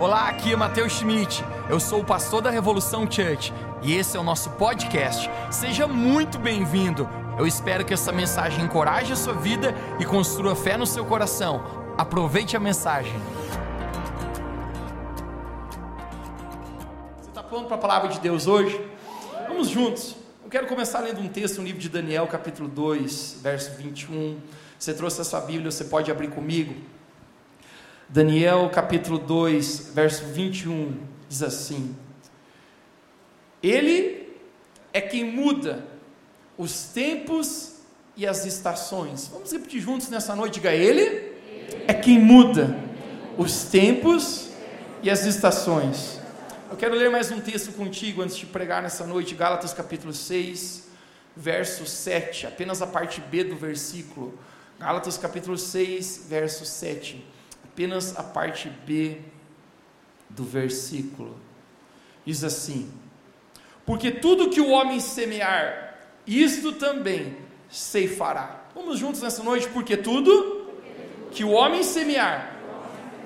Olá, aqui é Matheus Schmidt. Eu sou o pastor da Revolução Church e esse é o nosso podcast. Seja muito bem-vindo. Eu espero que essa mensagem encoraje a sua vida e construa fé no seu coração. Aproveite a mensagem. Você está pronto para a palavra de Deus hoje? Vamos juntos. Eu quero começar lendo um texto no livro de Daniel, capítulo 2, verso 21. Você trouxe a sua Bíblia, você pode abrir comigo. Daniel capítulo 2, verso 21, diz assim: Ele é quem muda os tempos e as estações. Vamos repetir juntos nessa noite, diga Ele é quem muda os tempos e as estações. Eu quero ler mais um texto contigo antes de pregar nessa noite, Gálatas capítulo 6, verso 7, apenas a parte B do versículo. Gálatas capítulo 6, verso 7 apenas a parte B do versículo. Diz assim: Porque tudo que o homem semear, isto também ceifará. Vamos juntos nessa noite, porque tudo que o homem semear,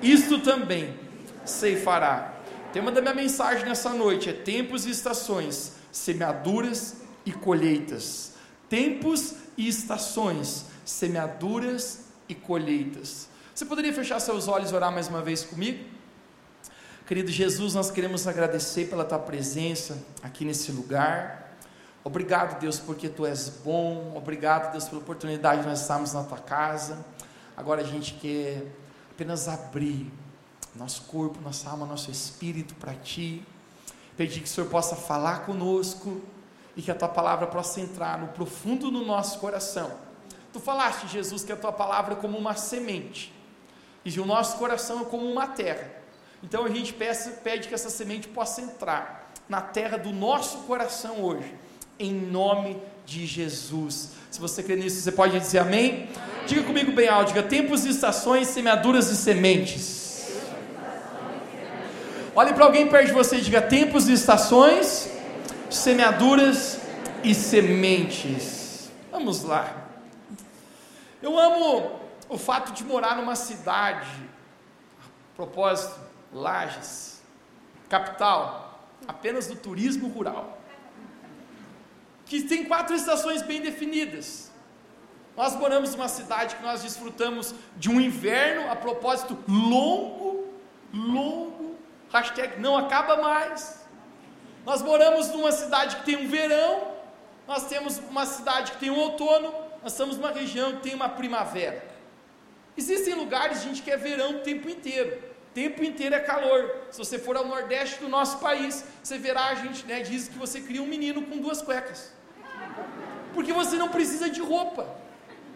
isto também ceifará. O tema da minha mensagem nessa noite é tempos e estações, semeaduras e colheitas. Tempos e estações, semeaduras e colheitas. Você poderia fechar seus olhos e orar mais uma vez comigo? Querido Jesus, nós queremos agradecer pela tua presença aqui nesse lugar. Obrigado, Deus, porque tu és bom. Obrigado, Deus, pela oportunidade de nós estarmos na tua casa. Agora a gente quer apenas abrir nosso corpo, nossa alma, nosso espírito para ti. Pedir que o Senhor possa falar conosco e que a tua palavra possa entrar no profundo do nosso coração. Tu falaste, Jesus, que a tua palavra é como uma semente e o nosso coração é como uma terra. Então a gente peça, pede que essa semente possa entrar na terra do nosso coração hoje, em nome de Jesus. Se você crê nisso, você pode dizer amém? Diga comigo bem alto, diga tempos e estações, semeaduras e sementes. Olhe para alguém perto de você e diga tempos e estações, semeaduras e sementes. Vamos lá. Eu amo o fato de morar numa cidade, a propósito, Lages, capital, apenas do turismo rural, que tem quatro estações bem definidas. Nós moramos numa cidade que nós desfrutamos de um inverno, a propósito, longo, longo, hashtag não acaba mais. Nós moramos numa cidade que tem um verão, nós temos uma cidade que tem um outono, nós estamos numa região que tem uma primavera. Existem lugares, gente, que é verão o tempo inteiro. O tempo inteiro é calor. Se você for ao nordeste do nosso país, você verá a gente, né, diz que você cria um menino com duas cuecas. Porque você não precisa de roupa.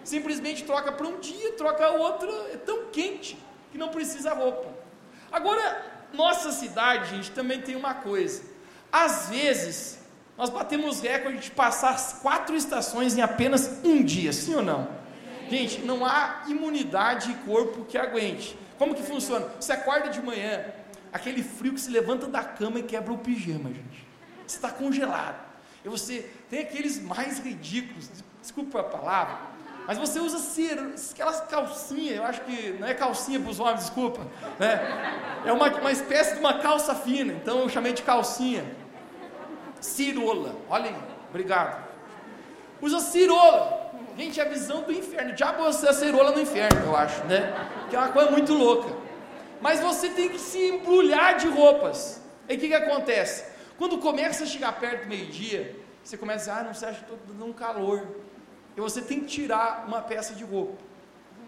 Simplesmente troca para um dia, troca outro, é tão quente que não precisa roupa. Agora, nossa cidade, gente, também tem uma coisa. Às vezes, nós batemos recorde de passar as quatro estações em apenas um dia, sim ou não? Gente, não há imunidade e corpo que aguente. Como que funciona? Você acorda de manhã, aquele frio que se levanta da cama e quebra o pijama, gente. Você está congelado. E você tem aqueles mais ridículos, desculpa a palavra, mas você usa cera, aquelas calcinhas, eu acho que não é calcinha para os homens, desculpa, né? É uma, uma espécie de uma calça fina, então eu chamei de calcinha. Cirola, olha aí, obrigado. Usa cirola. Gente, é a visão do inferno. Diabo você é a no inferno, eu acho, né? Que é uma coisa muito louca. Mas você tem que se embrulhar de roupas. E o que, que acontece? Quando começa a chegar perto do meio-dia, você começa a dizer, ah, não, você acha que estou dando um calor. E você tem que tirar uma peça de roupa.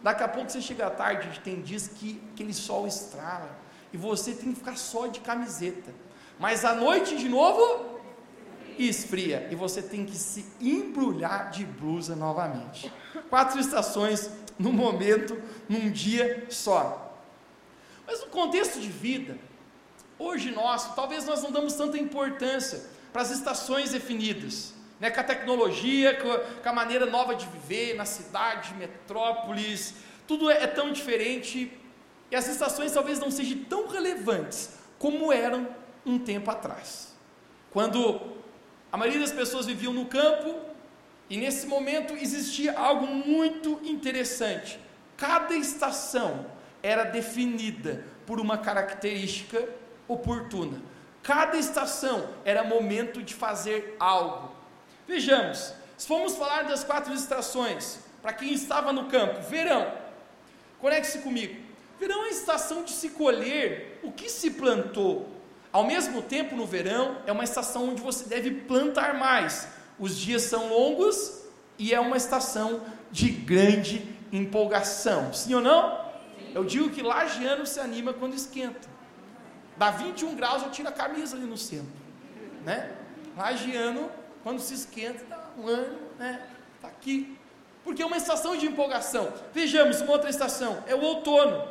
Daqui a pouco você chega à tarde, tem dias que aquele sol estrala. E você tem que ficar só de camiseta. Mas à noite, de novo, e esfria, e você tem que se embrulhar de blusa novamente. Quatro estações no momento, num dia só. Mas no contexto de vida, hoje nosso, talvez nós não damos tanta importância para as estações definidas, né, com a tecnologia, com a maneira nova de viver na cidade, metrópolis, tudo é, é tão diferente e as estações talvez não sejam tão relevantes como eram um tempo atrás. Quando a maioria das pessoas viviam no campo e nesse momento existia algo muito interessante. Cada estação era definida por uma característica oportuna. Cada estação era momento de fazer algo. Vejamos, se formos falar das quatro estações, para quem estava no campo, verão, conecte-se comigo. Verão é a estação de se colher o que se plantou. Ao mesmo tempo, no verão, é uma estação onde você deve plantar mais. Os dias são longos e é uma estação de grande empolgação. Sim ou não? Eu digo que lagiano se anima quando esquenta. Dá 21 graus, eu tiro a camisa ali no centro. Né? Lagiano, quando se esquenta, dá um ano, né? Está aqui. Porque é uma estação de empolgação. Vejamos, uma outra estação, é o outono.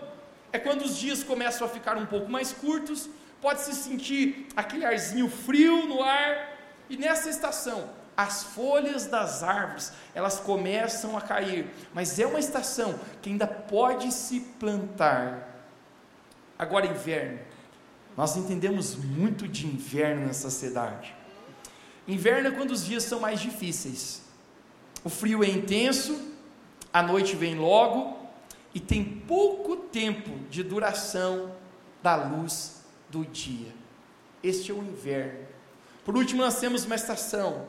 É quando os dias começam a ficar um pouco mais curtos, pode-se sentir aquele arzinho frio no ar. E nessa estação, as folhas das árvores, elas começam a cair, mas é uma estação que ainda pode se plantar. Agora inverno. Nós entendemos muito de inverno nessa cidade. Inverno é quando os dias são mais difíceis. O frio é intenso, a noite vem logo e tem pouco tempo de duração da luz do dia. Este é o inverno. Por último, nós temos uma estação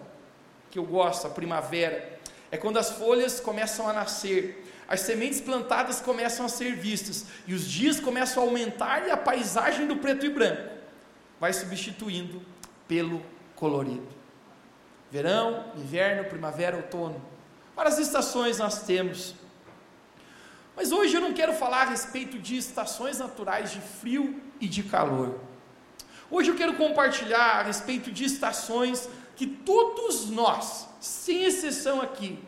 que eu gosto, a primavera. É quando as folhas começam a nascer, as sementes plantadas começam a ser vistas, e os dias começam a aumentar e a paisagem do preto e branco vai substituindo pelo colorido. Verão, inverno, primavera, outono. Várias estações nós temos. Mas hoje eu não quero falar a respeito de estações naturais de frio e de calor. Hoje eu quero compartilhar a respeito de estações que todos nós, sem exceção aqui,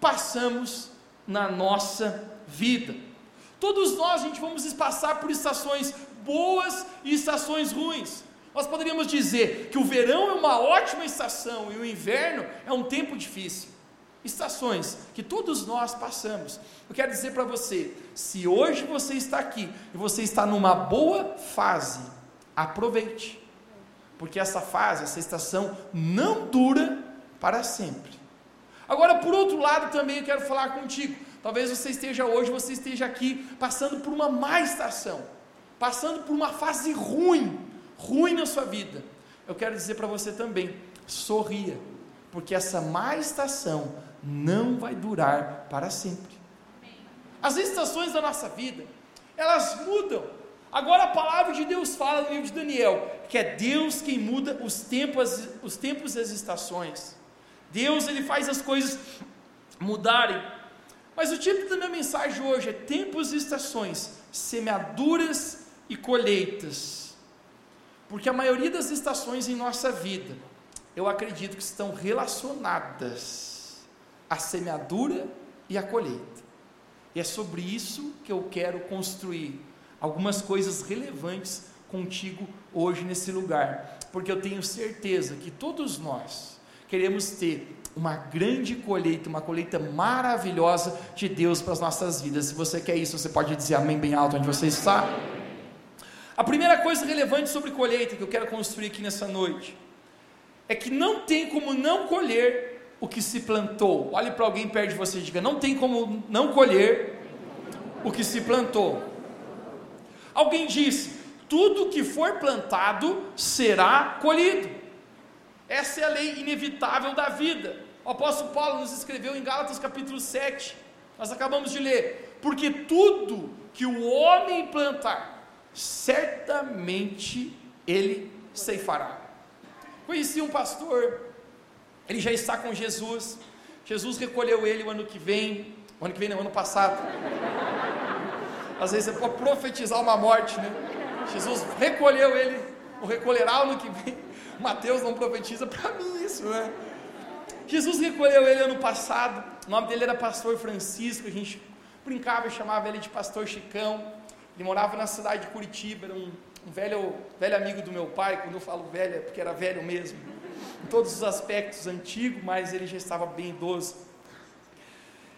passamos na nossa vida. Todos nós, a gente, vamos passar por estações boas e estações ruins. Nós poderíamos dizer que o verão é uma ótima estação e o inverno é um tempo difícil. Estações que todos nós passamos. Eu quero dizer para você: se hoje você está aqui e você está numa boa fase, aproveite porque essa fase, essa estação não dura para sempre. Agora, por outro lado, também eu quero falar contigo. Talvez você esteja hoje, você esteja aqui passando por uma má estação, passando por uma fase ruim, ruim na sua vida. Eu quero dizer para você também, sorria, porque essa má estação não vai durar para sempre. As estações da nossa vida, elas mudam, Agora a palavra de Deus fala no livro de Daniel, que é Deus quem muda os tempos, os tempos e as estações. Deus ele faz as coisas mudarem. Mas o título da minha mensagem hoje é tempos e estações, semeaduras e colheitas. Porque a maioria das estações em nossa vida, eu acredito que estão relacionadas à semeadura e à colheita. E é sobre isso que eu quero construir algumas coisas relevantes contigo hoje nesse lugar, porque eu tenho certeza que todos nós queremos ter uma grande colheita, uma colheita maravilhosa de Deus para as nossas vidas. Se você quer isso, você pode dizer amém bem alto onde você está. A primeira coisa relevante sobre colheita que eu quero construir aqui nessa noite é que não tem como não colher o que se plantou. Olhe para alguém perto de você e diga: não tem como não colher o que se plantou. Alguém disse: tudo que for plantado será colhido. Essa é a lei inevitável da vida. O apóstolo Paulo nos escreveu em Gálatas capítulo 7. Nós acabamos de ler. Porque tudo que o homem plantar, certamente ele ceifará. Conheci um pastor, ele já está com Jesus. Jesus recolheu ele o ano que vem, o ano que vem, não, ano passado. Às vezes você pode profetizar uma morte, né? Jesus recolheu ele, o recolherá no que vem. Mateus não profetiza para mim isso, né? Jesus recolheu ele ano passado. O nome dele era Pastor Francisco. A gente brincava e chamava ele de Pastor Chicão. Ele morava na cidade de Curitiba. Era um, um velho, velho amigo do meu pai. Quando eu falo velho, é porque era velho mesmo. Em todos os aspectos antigo, mas ele já estava bem idoso.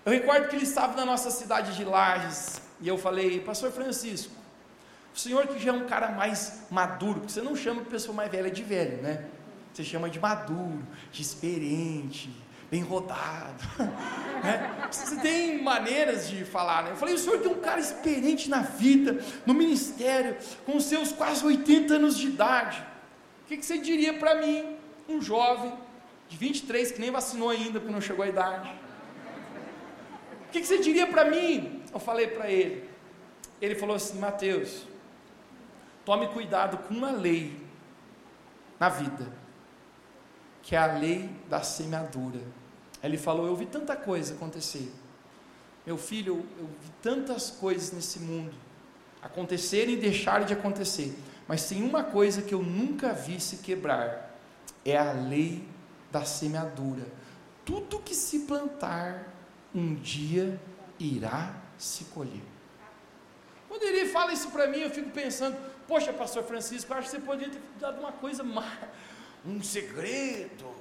Eu recordo que ele estava na nossa cidade de Lages, e eu falei, Pastor Francisco, o senhor que já é um cara mais maduro, porque você não chama a pessoa mais velha de velho, né? Você chama de maduro, de experiente, bem rodado. Né? Você tem maneiras de falar, né? Eu falei, o senhor tem um cara experiente na vida, no ministério, com seus quase 80 anos de idade. O que, que você diria para mim, um jovem de 23 que nem vacinou ainda porque não chegou à idade? O que, que você diria para mim? Eu falei para ele. Ele falou assim: Mateus, tome cuidado com uma lei na vida, que é a lei da semeadura. Ele falou: Eu vi tanta coisa acontecer. Meu filho, eu, eu vi tantas coisas nesse mundo acontecerem e deixarem de acontecer. Mas tem uma coisa que eu nunca vi se quebrar: é a lei da semeadura. Tudo que se plantar, um dia irá se colher. Quando ele fala isso para mim, eu fico pensando: Poxa, Pastor Francisco, acho que você poderia ter dado uma coisa um segredo,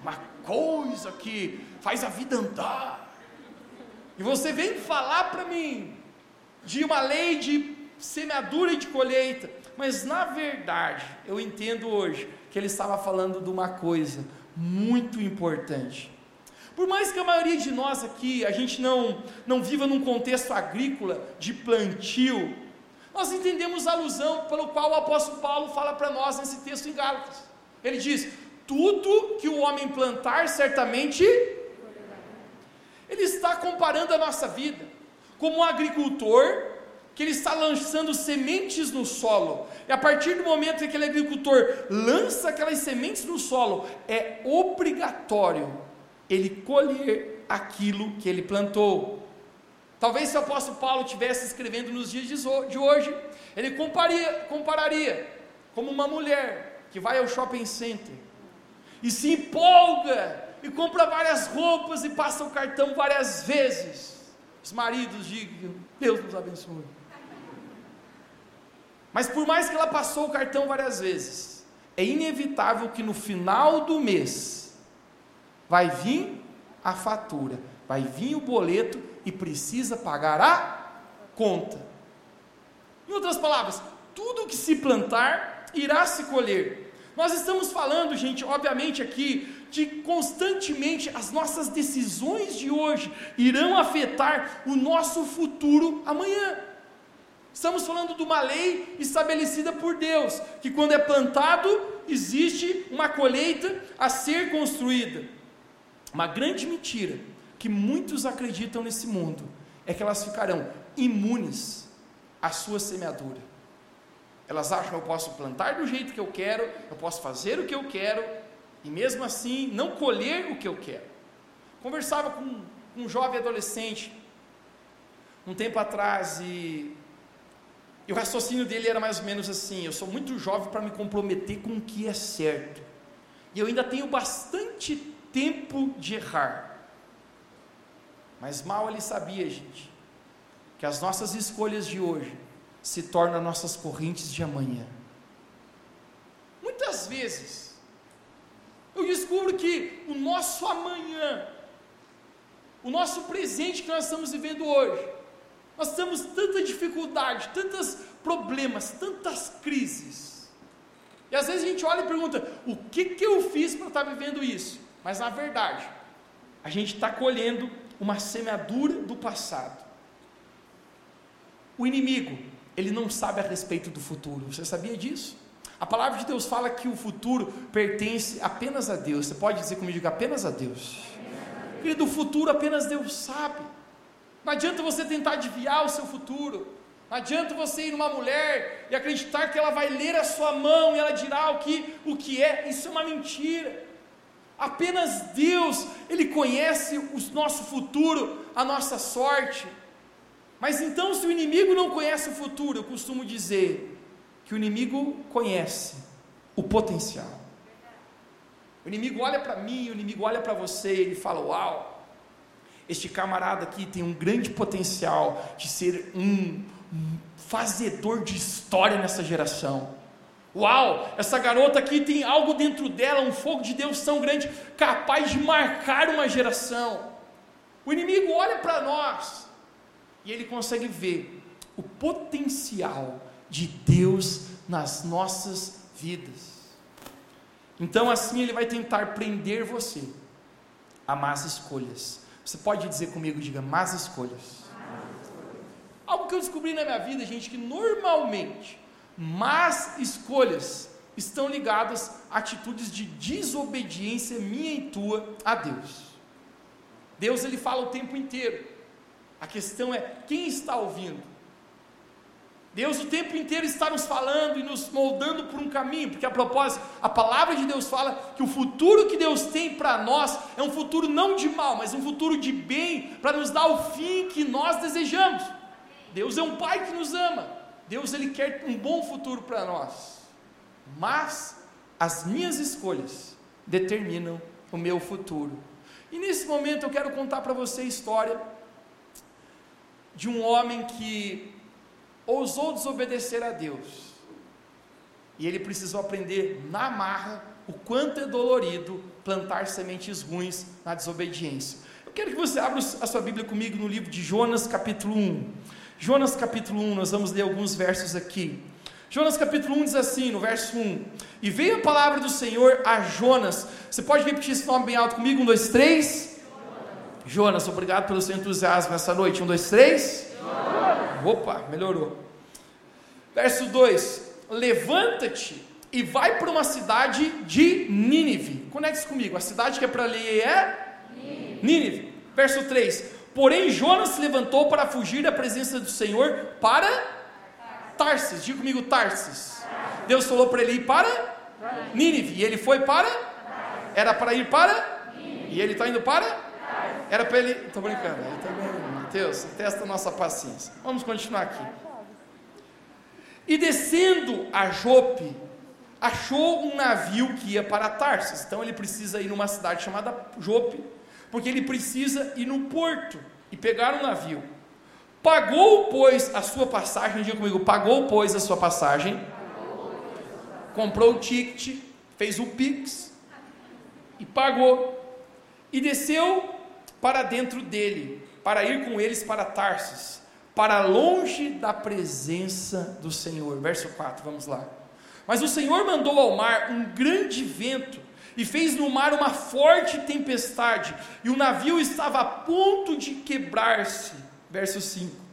uma coisa que faz a vida andar. E você vem falar para mim de uma lei de semeadura e de colheita, mas na verdade, eu entendo hoje que ele estava falando de uma coisa muito importante. Por mais que a maioria de nós aqui, a gente não, não viva num contexto agrícola de plantio, nós entendemos a alusão pelo qual o apóstolo Paulo fala para nós nesse texto em Gálatas. Ele diz: tudo que o homem plantar, certamente. Ele está comparando a nossa vida como um agricultor que ele está lançando sementes no solo. E a partir do momento que aquele agricultor lança aquelas sementes no solo, é obrigatório ele colher aquilo que ele plantou. Talvez se o apóstolo Paulo estivesse escrevendo nos dias de hoje, ele compararia, compararia como uma mulher que vai ao shopping center e se empolga e compra várias roupas e passa o cartão várias vezes. Os maridos digam, Deus nos abençoe. Mas por mais que ela passou o cartão várias vezes, é inevitável que no final do mês vai vir a fatura, vai vir o boleto e precisa pagar a conta. Em outras palavras, tudo que se plantar irá se colher. Nós estamos falando, gente, obviamente aqui, de constantemente as nossas decisões de hoje irão afetar o nosso futuro amanhã. Estamos falando de uma lei estabelecida por Deus, que quando é plantado, existe uma colheita a ser construída. Uma grande mentira que muitos acreditam nesse mundo é que elas ficarão imunes à sua semeadura. Elas acham que eu posso plantar do jeito que eu quero, eu posso fazer o que eu quero, e mesmo assim não colher o que eu quero. Conversava com um jovem adolescente um tempo atrás e, e o raciocínio dele era mais ou menos assim: eu sou muito jovem para me comprometer com o que é certo, e eu ainda tenho bastante tempo de errar. Mas mal ele sabia, gente, que as nossas escolhas de hoje se tornam nossas correntes de amanhã. Muitas vezes, eu descubro que o nosso amanhã, o nosso presente que nós estamos vivendo hoje, nós temos tanta dificuldade, tantos problemas, tantas crises. E às vezes a gente olha e pergunta: o que, que eu fiz para estar vivendo isso? Mas na verdade, a gente está colhendo uma semeadura do passado. O inimigo, ele não sabe a respeito do futuro. Você sabia disso? A palavra de Deus fala que o futuro pertence apenas a Deus. Você pode dizer comigo apenas a Deus? Querido, o futuro apenas Deus sabe. Não adianta você tentar adivinhar o seu futuro. Não adianta você ir numa mulher e acreditar que ela vai ler a sua mão e ela dirá o que, o que é. Isso é uma mentira. Apenas Deus, Ele conhece o nosso futuro, a nossa sorte. Mas então, se o inimigo não conhece o futuro, eu costumo dizer que o inimigo conhece o potencial. O inimigo olha para mim, o inimigo olha para você, ele fala: Uau, este camarada aqui tem um grande potencial de ser um, fazedor de história nessa geração. Uau, essa garota aqui tem algo dentro dela, um fogo de Deus tão grande, capaz de marcar uma geração. O inimigo olha para nós e ele consegue ver o potencial de Deus nas nossas vidas. Então, assim, ele vai tentar prender você a más escolhas. Você pode dizer comigo, diga, más escolhas. Algo que eu descobri na minha vida, gente, que normalmente más escolhas estão ligadas a atitudes de desobediência minha e tua a Deus. Deus ele fala o tempo inteiro. A questão é quem está ouvindo. Deus o tempo inteiro está nos falando e nos moldando por um caminho, porque a propósito, a palavra de Deus fala que o futuro que Deus tem para nós é um futuro não de mal, mas um futuro de bem, para nos dar o fim que nós desejamos. Deus é um pai que nos ama. Deus ele quer um bom futuro para nós. Mas as minhas escolhas determinam o meu futuro. E nesse momento eu quero contar para você a história de um homem que ousou desobedecer a Deus. E ele precisou aprender na marra o quanto é dolorido plantar sementes ruins na desobediência. Eu quero que você abra a sua Bíblia comigo no livro de Jonas, capítulo 1. Jonas, capítulo 1, nós vamos ler alguns versos aqui. Jonas capítulo 1 diz assim, no verso 1: E veio a palavra do Senhor a Jonas. Você pode repetir esse nome bem alto comigo? Um, dois, três. Jonas, obrigado pelo seu entusiasmo nessa noite. Um, dois, três. Opa, melhorou. Verso 2: Levanta-te e vai para uma cidade de Nínive. Conecte comigo. A cidade que é para ler é Nínive. Nínive. Verso 3: Porém, Jonas se levantou para fugir da presença do Senhor para Tarsis. Diga comigo, Tarsis. Deus falou para ele ir para Nínive. E ele foi para? Era para ir para? E ele está indo para? Era para ele. Estou brincando. Ele também. Deus, testa a nossa paciência. Vamos continuar aqui. E descendo a Jope, achou um navio que ia para Tarsis. Então ele precisa ir numa cidade chamada Jope, porque ele precisa ir no porto e pegar um navio. Pagou, pois, a sua passagem, diga comigo, pagou, pois, a sua passagem, comprou o ticket, fez o Pix e pagou. E desceu para dentro dele para ir com eles para Tarsis, para longe da presença do Senhor. Verso 4, vamos lá. Mas o Senhor mandou ao mar um grande vento e fez no mar uma forte tempestade, e o navio estava a ponto de quebrar-se. Verso 5.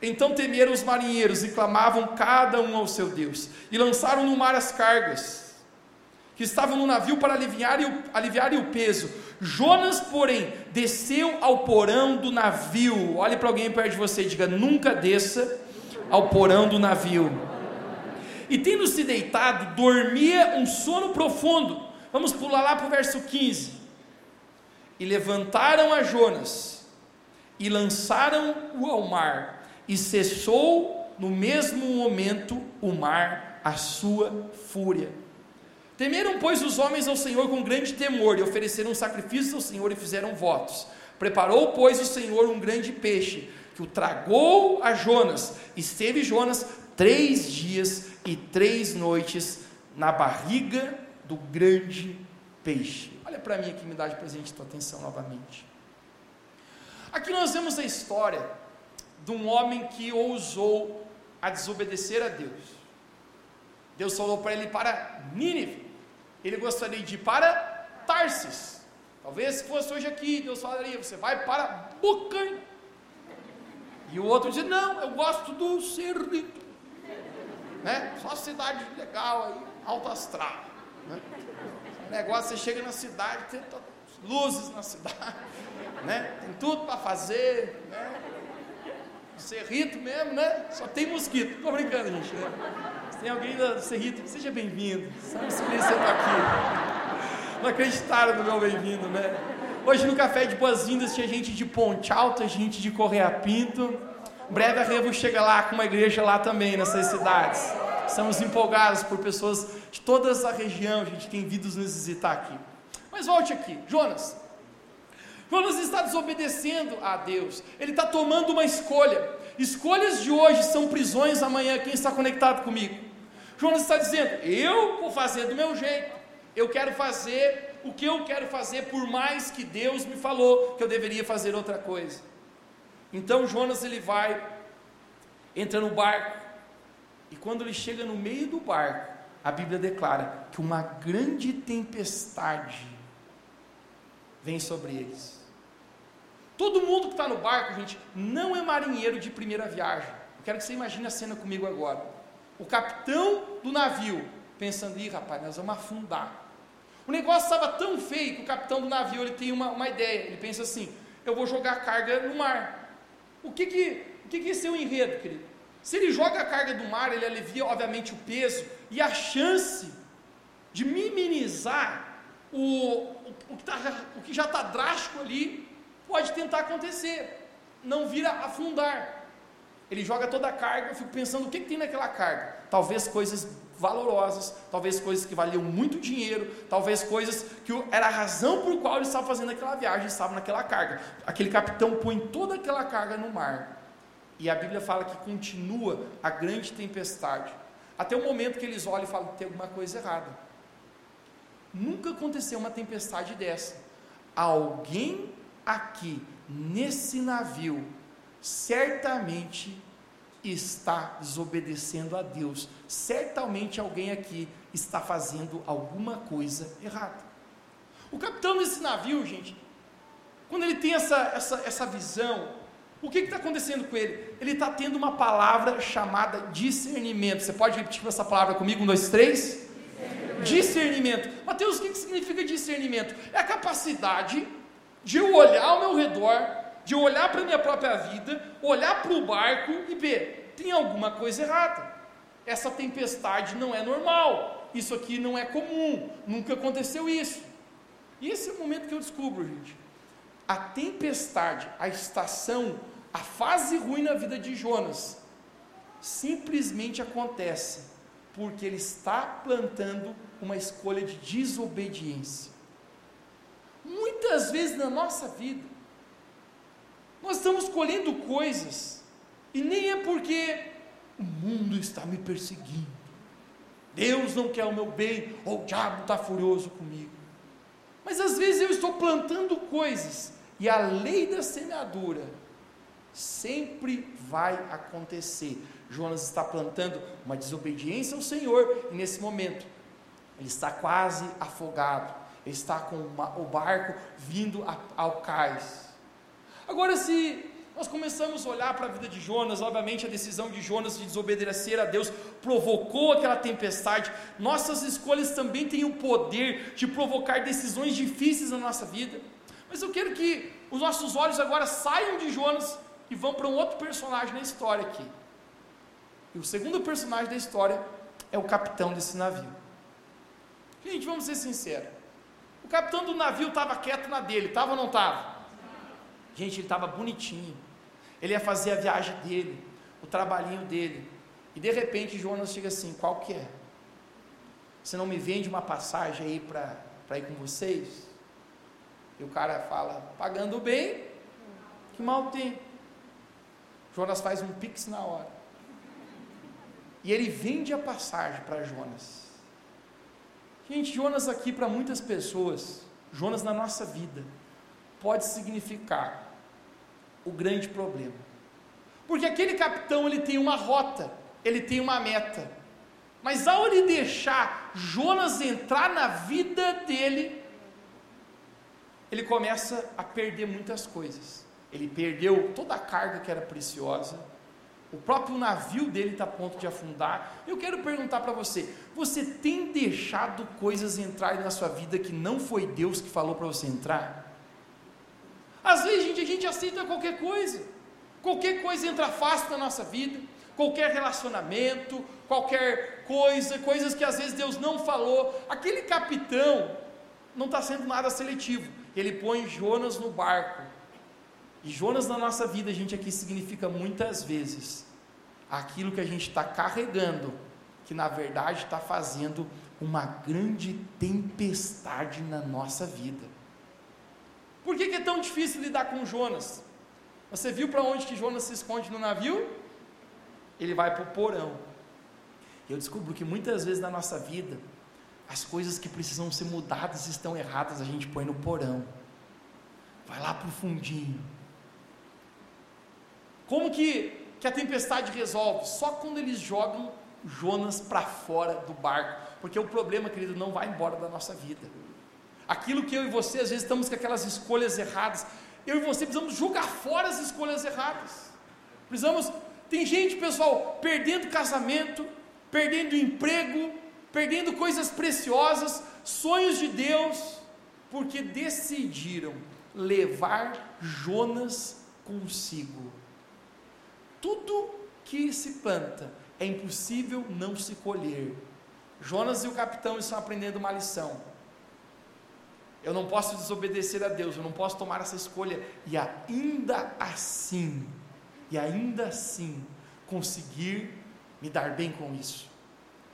Então temeram os marinheiros e clamavam cada um ao seu Deus, e lançaram no mar as cargas que estavam no navio para aliviar o, aliviar o peso. Jonas, porém, desceu ao porão do navio. Olhe para alguém perto de você e diga: nunca desça ao porão do navio. E tendo se deitado, dormia um sono profundo. Vamos pular lá para o verso 15. E levantaram a Jonas e lançaram-o ao mar, e cessou no mesmo momento o mar a sua fúria. Temeram, pois, os homens ao Senhor com grande temor, e ofereceram sacrifícios ao Senhor e fizeram votos. Preparou, pois, o Senhor um grande peixe, que o tragou a Jonas, e esteve Jonas três dias e três noites na barriga do grande peixe. Olha para mim aqui, me dá de presente tua atenção novamente. Aqui nós vemos a história de um homem que ousou a desobedecer a Deus. Deus falou para ele para Nínive ele gostaria de ir para Tarsis. Talvez se fosse hoje aqui, Deus falaria: você vai para Bucan. E o outro diz: não, eu gosto do Cerrito. Né? Só cidade legal aí, alto astral. Né? O negócio, você chega na cidade, tem luzes na cidade, né? tem tudo para fazer. Né? Cerrito mesmo, né? Só tem mosquito. Estou brincando, gente. Né? Tem alguém da Cerrito, seja bem-vindo. Sabe se você está aqui. Não acreditaram no meu bem-vindo, né? Hoje no Café de Boas-Vindas tinha gente de Ponte Alta, gente de Correia Pinto. Breve a Revo chega lá com uma igreja lá também, nessas cidades. Estamos empolgados por pessoas de toda essa região, gente tem vindo nos visitar aqui. Mas volte aqui, Jonas. Jonas está desobedecendo a Deus, ele está tomando uma escolha. Escolhas de hoje são prisões amanhã. Quem está conectado comigo? Jonas está dizendo: Eu vou fazer do meu jeito, eu quero fazer o que eu quero fazer, por mais que Deus me falou que eu deveria fazer outra coisa. Então Jonas ele vai, entra no barco, e quando ele chega no meio do barco, a Bíblia declara que uma grande tempestade vem sobre eles. Todo mundo que está no barco, gente, não é marinheiro de primeira viagem. Eu quero que você imagine a cena comigo agora. O capitão do navio, pensando, ih rapaz, nós vamos afundar. O negócio estava tão feio que o capitão do navio ele tem uma, uma ideia. Ele pensa assim: eu vou jogar a carga no mar. O que que, o que, que é o enredo, querido? Se ele joga a carga do mar, ele alivia, obviamente, o peso e a chance de minimizar o, o, o, que, tá, o que já está drástico ali, pode tentar acontecer. Não vira afundar. Ele joga toda a carga, eu fico pensando o que, que tem naquela carga. Talvez coisas valorosas, talvez coisas que valiam muito dinheiro, talvez coisas que era a razão por qual ele estava fazendo aquela viagem, estava naquela carga. Aquele capitão põe toda aquela carga no mar. E a Bíblia fala que continua a grande tempestade. Até o momento que eles olham e falam: tem alguma coisa errada. Nunca aconteceu uma tempestade dessa. Alguém aqui nesse navio certamente está desobedecendo a Deus. Certamente alguém aqui está fazendo alguma coisa errada. O capitão desse navio, gente, quando ele tem essa, essa, essa visão, o que está acontecendo com ele? Ele está tendo uma palavra chamada discernimento. Você pode repetir essa palavra comigo? Um, dois, três? Discernimento. Mateus, o que, que significa discernimento? É a capacidade de eu olhar ao meu redor, de olhar para a minha própria vida, olhar para o barco e ver, tem alguma coisa errada. Essa tempestade não é normal. Isso aqui não é comum. Nunca aconteceu isso. E esse é o momento que eu descubro, gente a tempestade, a estação, a fase ruim na vida de Jonas, simplesmente acontece porque ele está plantando uma escolha de desobediência. Muitas vezes na nossa vida, nós estamos colhendo coisas, e nem é porque o mundo está me perseguindo, Deus não quer o meu bem, ou o diabo está furioso comigo. Mas às vezes eu estou plantando coisas e a lei da semeadura sempre vai acontecer. Jonas está plantando uma desobediência ao Senhor, e nesse momento, ele está quase afogado, ele está com uma, o barco vindo a, ao cais. Agora, se nós começamos a olhar para a vida de Jonas, obviamente a decisão de Jonas de desobedecer a Deus provocou aquela tempestade. Nossas escolhas também têm o poder de provocar decisões difíceis na nossa vida. Mas eu quero que os nossos olhos agora saiam de Jonas e vão para um outro personagem na história aqui. E o segundo personagem da história é o capitão desse navio. Gente, vamos ser sinceros. O capitão do navio estava quieto na dele, estava ou não estava? Gente, ele estava bonitinho. Ele ia fazer a viagem dele, o trabalhinho dele. E de repente Jonas chega assim: qual que é? Você não me vende uma passagem aí para ir com vocês? E o cara fala, pagando bem, que mal tem. Jonas faz um pix na hora. E ele vende a passagem para Jonas. Gente, Jonas aqui para muitas pessoas, Jonas na nossa vida, pode significar o grande problema. Porque aquele capitão ele tem uma rota, ele tem uma meta. Mas ao ele deixar Jonas entrar na vida dele, ele começa a perder muitas coisas. Ele perdeu toda a carga que era preciosa. O próprio navio dele está a ponto de afundar. Eu quero perguntar para você: você tem deixado coisas entrarem na sua vida que não foi Deus que falou para você entrar? Às vezes, gente, a gente aceita qualquer coisa. Qualquer coisa entra fácil na nossa vida. Qualquer relacionamento, qualquer coisa, coisas que às vezes Deus não falou. Aquele capitão não está sendo nada seletivo ele põe Jonas no barco. E Jonas na nossa vida, gente aqui significa muitas vezes aquilo que a gente está carregando, que na verdade está fazendo uma grande tempestade na nossa vida. Por que, que é tão difícil lidar com Jonas? Você viu para onde que Jonas se esconde no navio? Ele vai para o porão. Eu descubro que muitas vezes na nossa vida, as coisas que precisam ser mudadas estão erradas, a gente põe no porão. Vai lá para o fundinho. Como que, que a tempestade resolve? Só quando eles jogam Jonas para fora do barco. Porque o problema, querido, não vai embora da nossa vida. Aquilo que eu e você às vezes estamos com aquelas escolhas erradas. Eu e você precisamos jogar fora as escolhas erradas. Precisamos. Tem gente, pessoal, perdendo casamento, perdendo emprego, perdendo coisas preciosas, sonhos de Deus, porque decidiram levar Jonas consigo. Tudo que se planta é impossível não se colher. Jonas e o capitão estão aprendendo uma lição. Eu não posso desobedecer a Deus, eu não posso tomar essa escolha e ainda assim, e ainda assim, conseguir me dar bem com isso.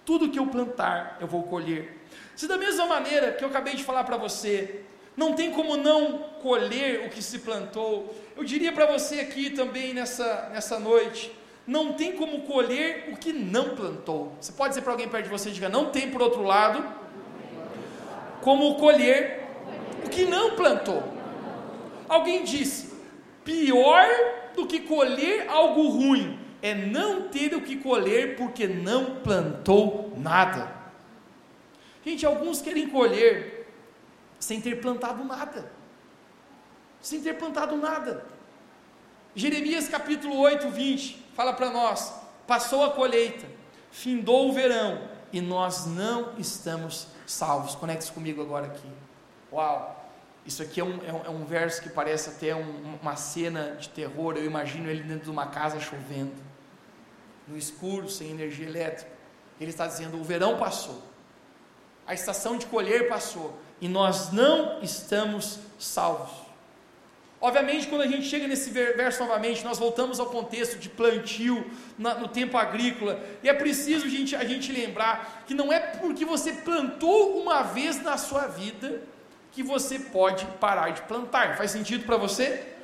Tudo que eu plantar, eu vou colher. Se da mesma maneira que eu acabei de falar para você, não tem como não colher o que se plantou, eu diria para você aqui também nessa, nessa noite, não tem como colher o que não plantou. Você pode dizer para alguém perto de você, diga, não tem por outro lado, como colher que não plantou. Alguém disse, pior do que colher algo ruim é não ter o que colher porque não plantou nada. Gente, alguns querem colher sem ter plantado nada. Sem ter plantado nada. Jeremias capítulo 8, 20 fala para nós: passou a colheita, findou o verão e nós não estamos salvos. Conecte-se comigo agora aqui. Uau! Isso aqui é um, é um, é um verso que parece até um, uma cena de terror. Eu imagino ele dentro de uma casa chovendo, no escuro, sem energia elétrica. Ele está dizendo: o verão passou, a estação de colher passou e nós não estamos salvos. Obviamente, quando a gente chega nesse verso novamente, nós voltamos ao contexto de plantio no tempo agrícola, e é preciso a gente, a gente lembrar que não é porque você plantou uma vez na sua vida que você pode parar de plantar. Faz sentido para você?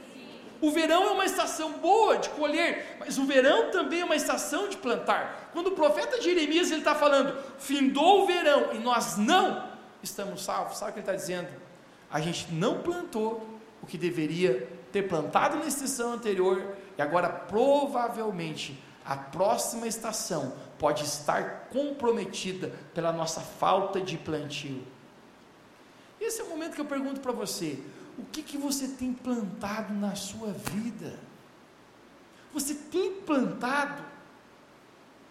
O verão é uma estação boa de colher, mas o verão também é uma estação de plantar. Quando o profeta Jeremias ele está falando, findou o verão e nós não estamos salvos, sabe o que ele está dizendo? A gente não plantou o que deveria ter plantado na estação anterior e agora provavelmente a próxima estação pode estar comprometida pela nossa falta de plantio. Esse é o momento que eu pergunto para você: o que, que você tem plantado na sua vida? Você tem plantado?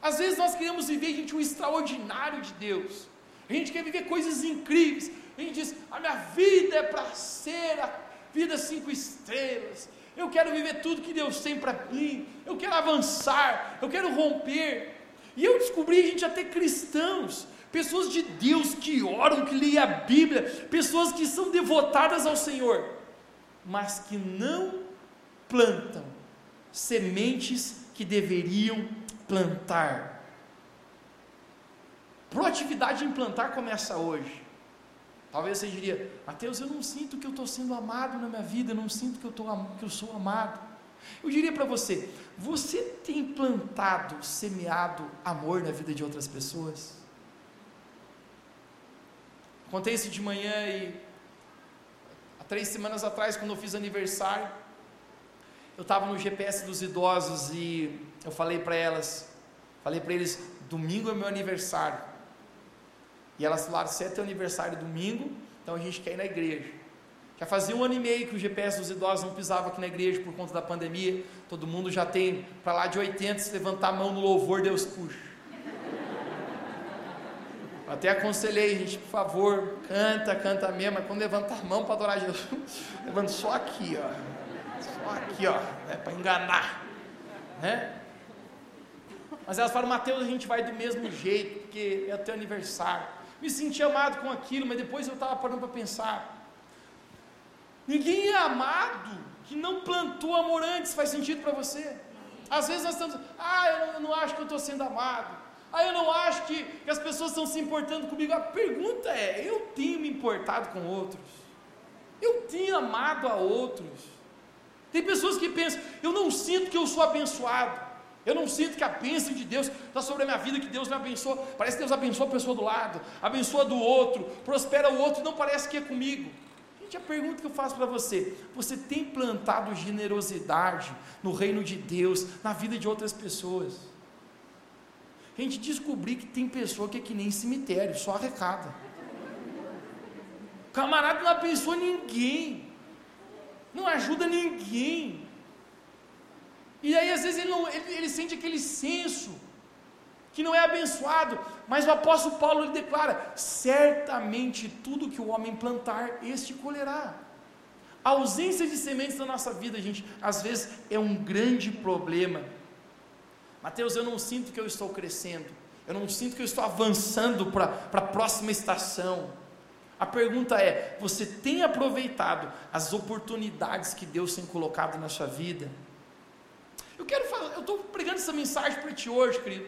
Às vezes nós queremos viver, gente, o extraordinário de Deus. A gente quer viver coisas incríveis. A gente diz: a minha vida é para ser a vida cinco estrelas. Eu quero viver tudo que Deus tem para mim. Eu quero avançar. Eu quero romper. E eu descobri, gente, até cristãos, pessoas de Deus que oram, que leem a Bíblia, pessoas que são devotadas ao Senhor, mas que não plantam sementes que deveriam plantar. Proatividade em plantar começa hoje. Talvez você diria, Mateus, eu não sinto que eu estou sendo amado na minha vida, eu não sinto que eu, tô, que eu sou amado. Eu diria para você, você tem plantado, semeado amor na vida de outras pessoas? Contei isso de manhã e há três semanas atrás, quando eu fiz aniversário, eu estava no GPS dos idosos e eu falei para elas, falei para eles, domingo é meu aniversário. E elas falaram: se é teu aniversário domingo, então a gente quer ir na igreja. Já fazia um ano e meio que o GPS dos idosos não pisava aqui na igreja por conta da pandemia. Todo mundo já tem para lá de 80, se levantar a mão no louvor, Deus puxa. Até aconselhei, gente, por favor, canta, canta mesmo, mas quando levantar a mão para adorar Jesus, levanta só aqui, ó. Só aqui, ó, né, para enganar, né? Mas elas falam, Mateus, a gente vai do mesmo jeito, porque é o teu aniversário me senti amado com aquilo, mas depois eu estava parando para pensar. Ninguém é amado que não plantou amor antes, faz sentido para você? Às vezes nós estamos, ah, eu não, eu não acho que eu estou sendo amado, ah, eu não acho que, que as pessoas estão se importando comigo. A pergunta é: eu tenho me importado com outros? Eu tenho amado a outros? Tem pessoas que pensam, eu não sinto que eu sou abençoado. Eu não sinto que a bênção de Deus está sobre a minha vida, que Deus me abençoa. Parece que Deus abençoa a pessoa do lado, abençoa do outro, prospera o outro, não parece que é comigo. Gente, a pergunta que eu faço para você: você tem plantado generosidade no reino de Deus, na vida de outras pessoas? Gente, descobri que tem pessoa que é que nem cemitério, só arrecada. Camarada não abençoa ninguém, não ajuda ninguém. E aí, às vezes, ele, não, ele, ele sente aquele senso que não é abençoado, mas o apóstolo Paulo ele declara: certamente tudo que o homem plantar, este colherá. A ausência de sementes na nossa vida, gente, às vezes é um grande problema. Mateus, eu não sinto que eu estou crescendo, eu não sinto que eu estou avançando para a próxima estação. A pergunta é: você tem aproveitado as oportunidades que Deus tem colocado na sua vida? Eu quero falar, eu estou pregando essa mensagem para ti hoje, querido,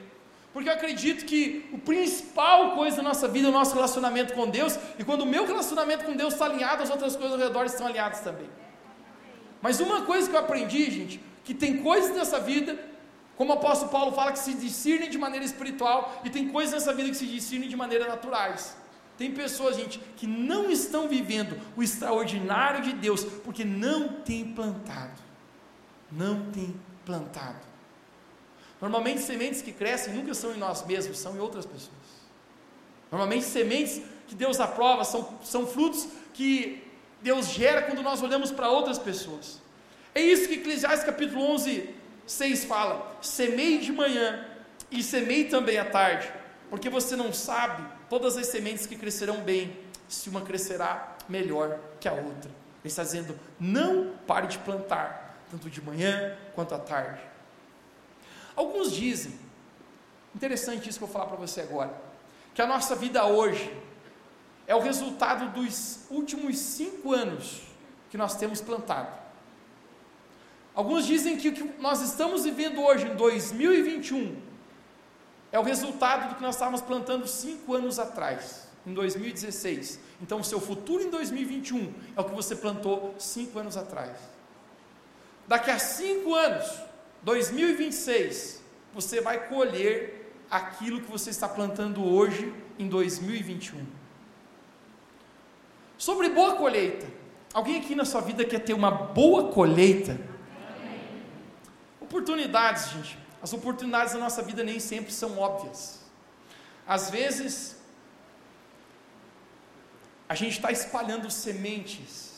porque eu acredito que o principal coisa da nossa vida é o nosso relacionamento com Deus, e quando o meu relacionamento com Deus está alinhado, as outras coisas ao redor estão alinhadas também. Mas uma coisa que eu aprendi, gente, que tem coisas nessa vida, como o apóstolo Paulo fala, que se discernem de maneira espiritual, e tem coisas nessa vida que se discernem de maneira naturais. Tem pessoas, gente, que não estão vivendo o extraordinário de Deus, porque não tem plantado. Não tem plantado. Normalmente, sementes que crescem nunca são em nós mesmos, são em outras pessoas. Normalmente, sementes que Deus aprova são, são frutos que Deus gera quando nós olhamos para outras pessoas. É isso que Eclesiastes capítulo 11, 6 fala: Semei de manhã e semei também à tarde, porque você não sabe todas as sementes que crescerão bem, se uma crescerá melhor que a outra. Ele está dizendo: não pare de plantar, tanto de manhã quanto à tarde. Alguns dizem, interessante isso que eu vou falar para você agora, que a nossa vida hoje é o resultado dos últimos cinco anos que nós temos plantado. Alguns dizem que o que nós estamos vivendo hoje, em 2021, é o resultado do que nós estávamos plantando cinco anos atrás, em 2016. Então, o seu futuro em 2021 é o que você plantou cinco anos atrás. Daqui a cinco anos, 2026, você vai colher aquilo que você está plantando hoje em 2021. Sobre boa colheita. Alguém aqui na sua vida quer ter uma boa colheita? Oportunidades, gente. As oportunidades da nossa vida nem sempre são óbvias. Às vezes, a gente está espalhando sementes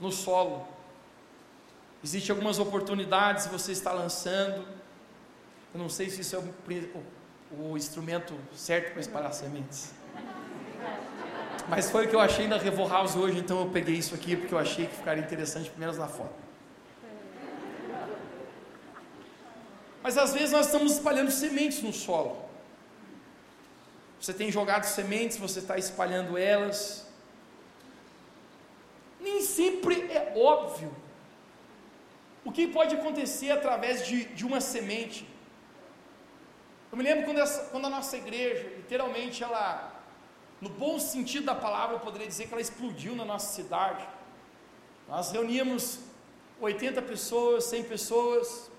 no solo Existem algumas oportunidades que você está lançando. Eu não sei se isso é o, o, o instrumento certo para espalhar sementes. Mas foi o que eu achei na Revo House hoje, então eu peguei isso aqui porque eu achei que ficaria interessante, pelo menos na foto. Mas às vezes nós estamos espalhando sementes no solo. Você tem jogado sementes, você está espalhando elas. Nem sempre é óbvio o que pode acontecer através de, de uma semente? Eu me lembro quando, essa, quando a nossa igreja, literalmente, ela, no bom sentido da palavra, eu poderia dizer que ela explodiu na nossa cidade. Nós reuníamos 80 pessoas, 100 pessoas,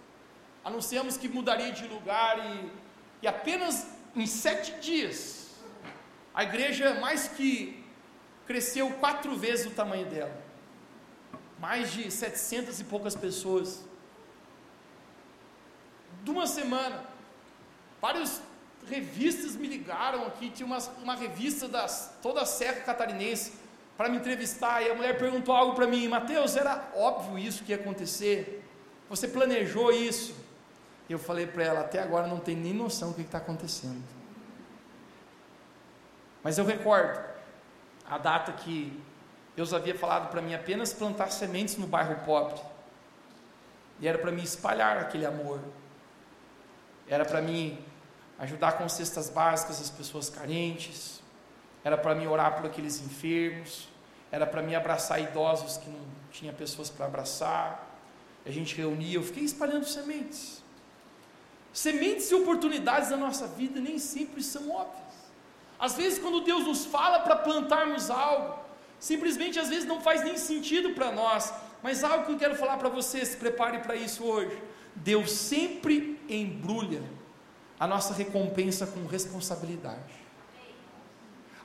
anunciamos que mudaria de lugar e, e apenas em sete dias, a igreja mais que cresceu quatro vezes o tamanho dela mais de 700 e poucas pessoas. De uma semana, várias revistas me ligaram aqui, tinha uma, uma revista da toda a Serra Catarinense para me entrevistar, e a mulher perguntou algo para mim, Mateus, era óbvio isso que ia acontecer? Você planejou isso? Eu falei para ela, até agora não tem nem noção do que está acontecendo. Mas eu recordo a data que Deus havia falado para mim apenas plantar sementes no bairro pobre. E era para mim espalhar aquele amor. Era para mim ajudar com cestas básicas as pessoas carentes. Era para mim orar por aqueles enfermos. Era para mim abraçar idosos que não tinha pessoas para abraçar. A gente reunia, eu fiquei espalhando sementes. Sementes e oportunidades da nossa vida nem sempre são óbvias. Às vezes, quando Deus nos fala para plantarmos algo, Simplesmente às vezes não faz nem sentido para nós, mas algo que eu quero falar para você, se prepare para isso hoje. Deus sempre embrulha a nossa recompensa com responsabilidade.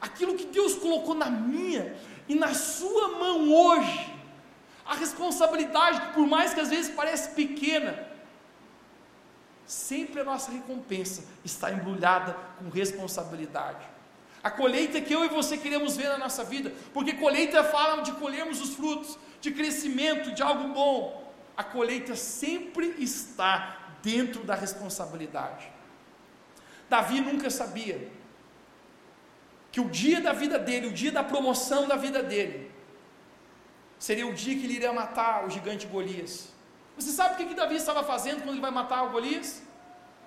Aquilo que Deus colocou na minha e na sua mão hoje, a responsabilidade, por mais que às vezes pareça pequena, sempre a nossa recompensa está embrulhada com responsabilidade. A colheita que eu e você queremos ver na nossa vida, porque colheita fala de colhermos os frutos, de crescimento, de algo bom. A colheita sempre está dentro da responsabilidade. Davi nunca sabia que o dia da vida dele, o dia da promoção da vida dele, seria o dia que ele iria matar o gigante Golias. Você sabe o que, que Davi estava fazendo quando ele vai matar o Golias?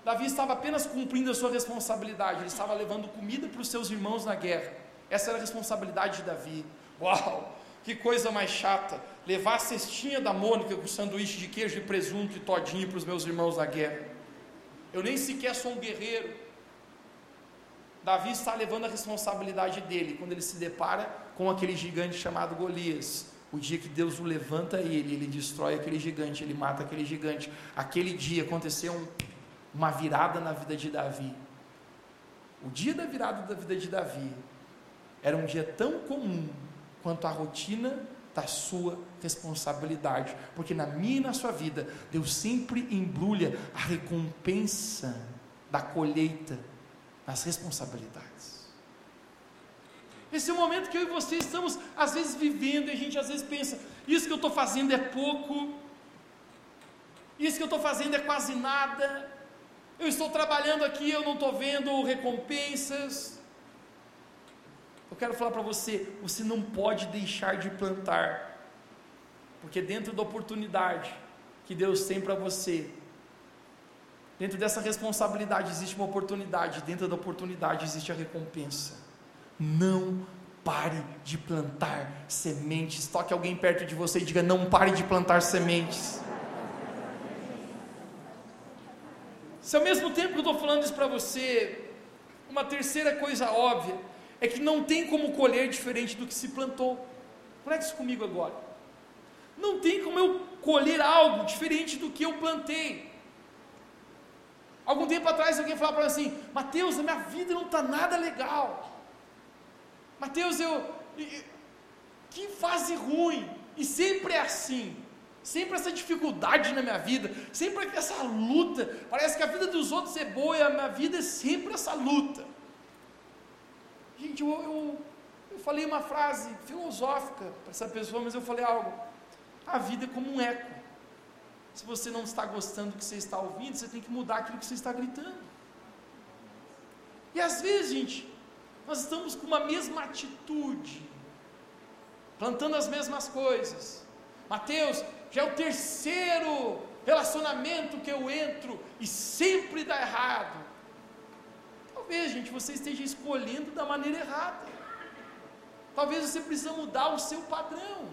Davi estava apenas cumprindo a sua responsabilidade, ele estava levando comida para os seus irmãos na guerra. Essa era a responsabilidade de Davi. Uau, que coisa mais chata! Levar a cestinha da Mônica com sanduíche de queijo e presunto e todinho para os meus irmãos na guerra. Eu nem sequer sou um guerreiro. Davi está levando a responsabilidade dele quando ele se depara com aquele gigante chamado Golias. O dia que Deus o levanta ele, ele destrói aquele gigante, ele mata aquele gigante. Aquele dia aconteceu um uma virada na vida de Davi. O dia da virada da vida de Davi era um dia tão comum quanto a rotina da sua responsabilidade, porque na minha e na sua vida, Deus sempre embrulha a recompensa da colheita nas responsabilidades. Esse é o momento que eu e você estamos, às vezes, vivendo, e a gente às vezes pensa: isso que eu estou fazendo é pouco, isso que eu estou fazendo é quase nada, eu estou trabalhando aqui, eu não estou vendo recompensas. Eu quero falar para você: você não pode deixar de plantar, porque dentro da oportunidade que Deus tem para você, dentro dessa responsabilidade existe uma oportunidade, dentro da oportunidade existe a recompensa. Não pare de plantar sementes. Toque alguém perto de você e diga: não pare de plantar sementes. Se ao mesmo tempo que eu estou falando isso para você, uma terceira coisa óbvia é que não tem como colher diferente do que se plantou. Conecte isso comigo agora. Não tem como eu colher algo diferente do que eu plantei. Algum tempo atrás alguém falava para mim assim: Mateus, a minha vida não está nada legal. Mateus, eu, eu. Que fase ruim. E sempre é assim sempre essa dificuldade na minha vida, sempre essa luta. Parece que a vida dos outros é boa e a minha vida é sempre essa luta. Gente, eu, eu, eu falei uma frase filosófica para essa pessoa, mas eu falei algo. A vida é como um eco. Se você não está gostando do que você está ouvindo, você tem que mudar aquilo que você está gritando. E às vezes, gente, nós estamos com uma mesma atitude, plantando as mesmas coisas. Mateus, já é o terceiro relacionamento que eu entro e sempre dá errado. Talvez, gente, você esteja escolhendo da maneira errada. Talvez você precise mudar o seu padrão.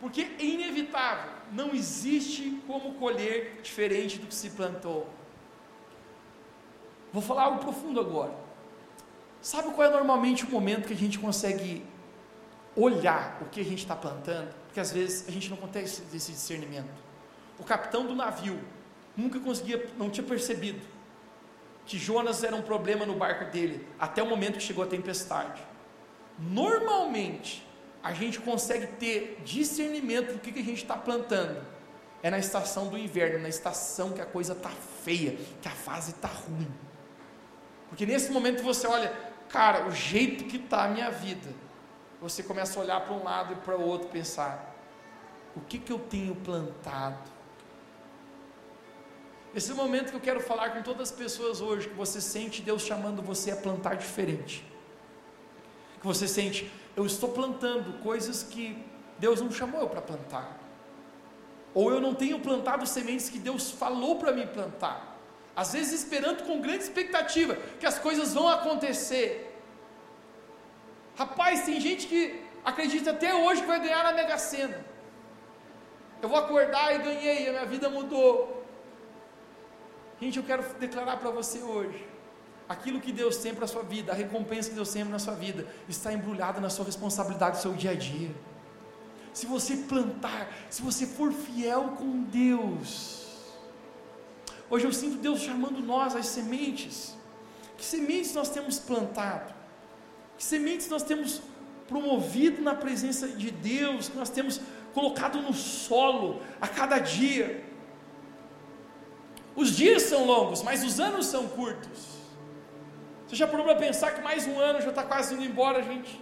Porque é inevitável, não existe como colher diferente do que se plantou. Vou falar algo profundo agora. Sabe qual é normalmente o momento que a gente consegue olhar o que a gente está plantando, porque às vezes a gente não consegue esse discernimento. O capitão do navio nunca conseguia, não tinha percebido que Jonas era um problema no barco dele, até o momento que chegou a tempestade. Normalmente, a gente consegue ter discernimento do que, que a gente está plantando. É na estação do inverno, na estação que a coisa está feia, que a fase está ruim. Porque nesse momento você olha, cara, o jeito que está a minha vida, você começa a olhar para um lado e para o outro, pensar: o que, que eu tenho plantado? Esse é o momento que eu quero falar com todas as pessoas hoje, que você sente Deus chamando você a plantar diferente. Que você sente, eu estou plantando coisas que Deus não chamou eu para plantar. Ou eu não tenho plantado sementes que Deus falou para mim plantar. Às vezes esperando com grande expectativa que as coisas vão acontecer. Rapaz, tem gente que acredita até hoje que vai ganhar na Mega Sena. Eu vou acordar e ganhei, a minha vida mudou. Gente, eu quero declarar para você hoje: aquilo que Deus tem para a sua vida, a recompensa que Deus tem na sua vida, está embrulhada na sua responsabilidade, no seu dia a dia. Se você plantar, se você for fiel com Deus, hoje eu sinto Deus chamando nós as sementes. Que sementes nós temos plantado? Que sementes nós temos promovido na presença de Deus, que nós temos colocado no solo a cada dia. Os dias são longos, mas os anos são curtos. Você já parou para pensar que mais um ano já está quase indo embora, gente?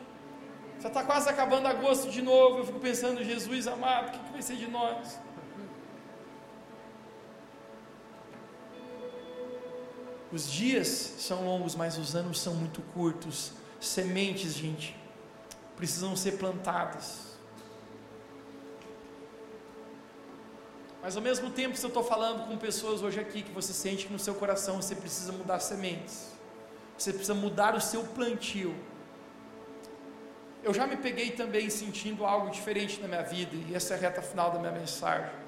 Já está quase acabando agosto de novo. Eu fico pensando, Jesus amado, o que, que vai ser de nós? Os dias são longos, mas os anos são muito curtos. Sementes, gente, precisam ser plantadas. Mas ao mesmo tempo, se eu estou falando com pessoas hoje aqui que você sente que no seu coração você precisa mudar sementes, você precisa mudar o seu plantio. Eu já me peguei também sentindo algo diferente na minha vida, e essa é a reta final da minha mensagem.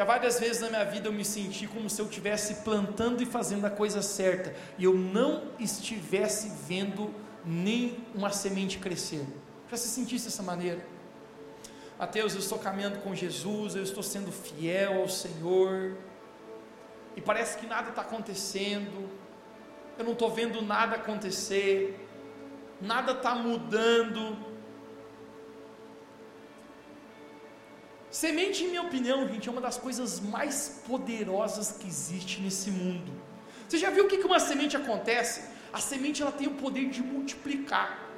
Já várias vezes na minha vida eu me senti como se eu estivesse plantando e fazendo a coisa certa, e eu não estivesse vendo nem uma semente crescer. Já se sentisse dessa maneira? Mateus, eu estou caminhando com Jesus, eu estou sendo fiel ao Senhor, e parece que nada está acontecendo, eu não estou vendo nada acontecer, nada está mudando. Semente, em minha opinião, gente, é uma das coisas mais poderosas que existe nesse mundo. Você já viu o que, uma semente acontece? A semente ela tem o poder de multiplicar.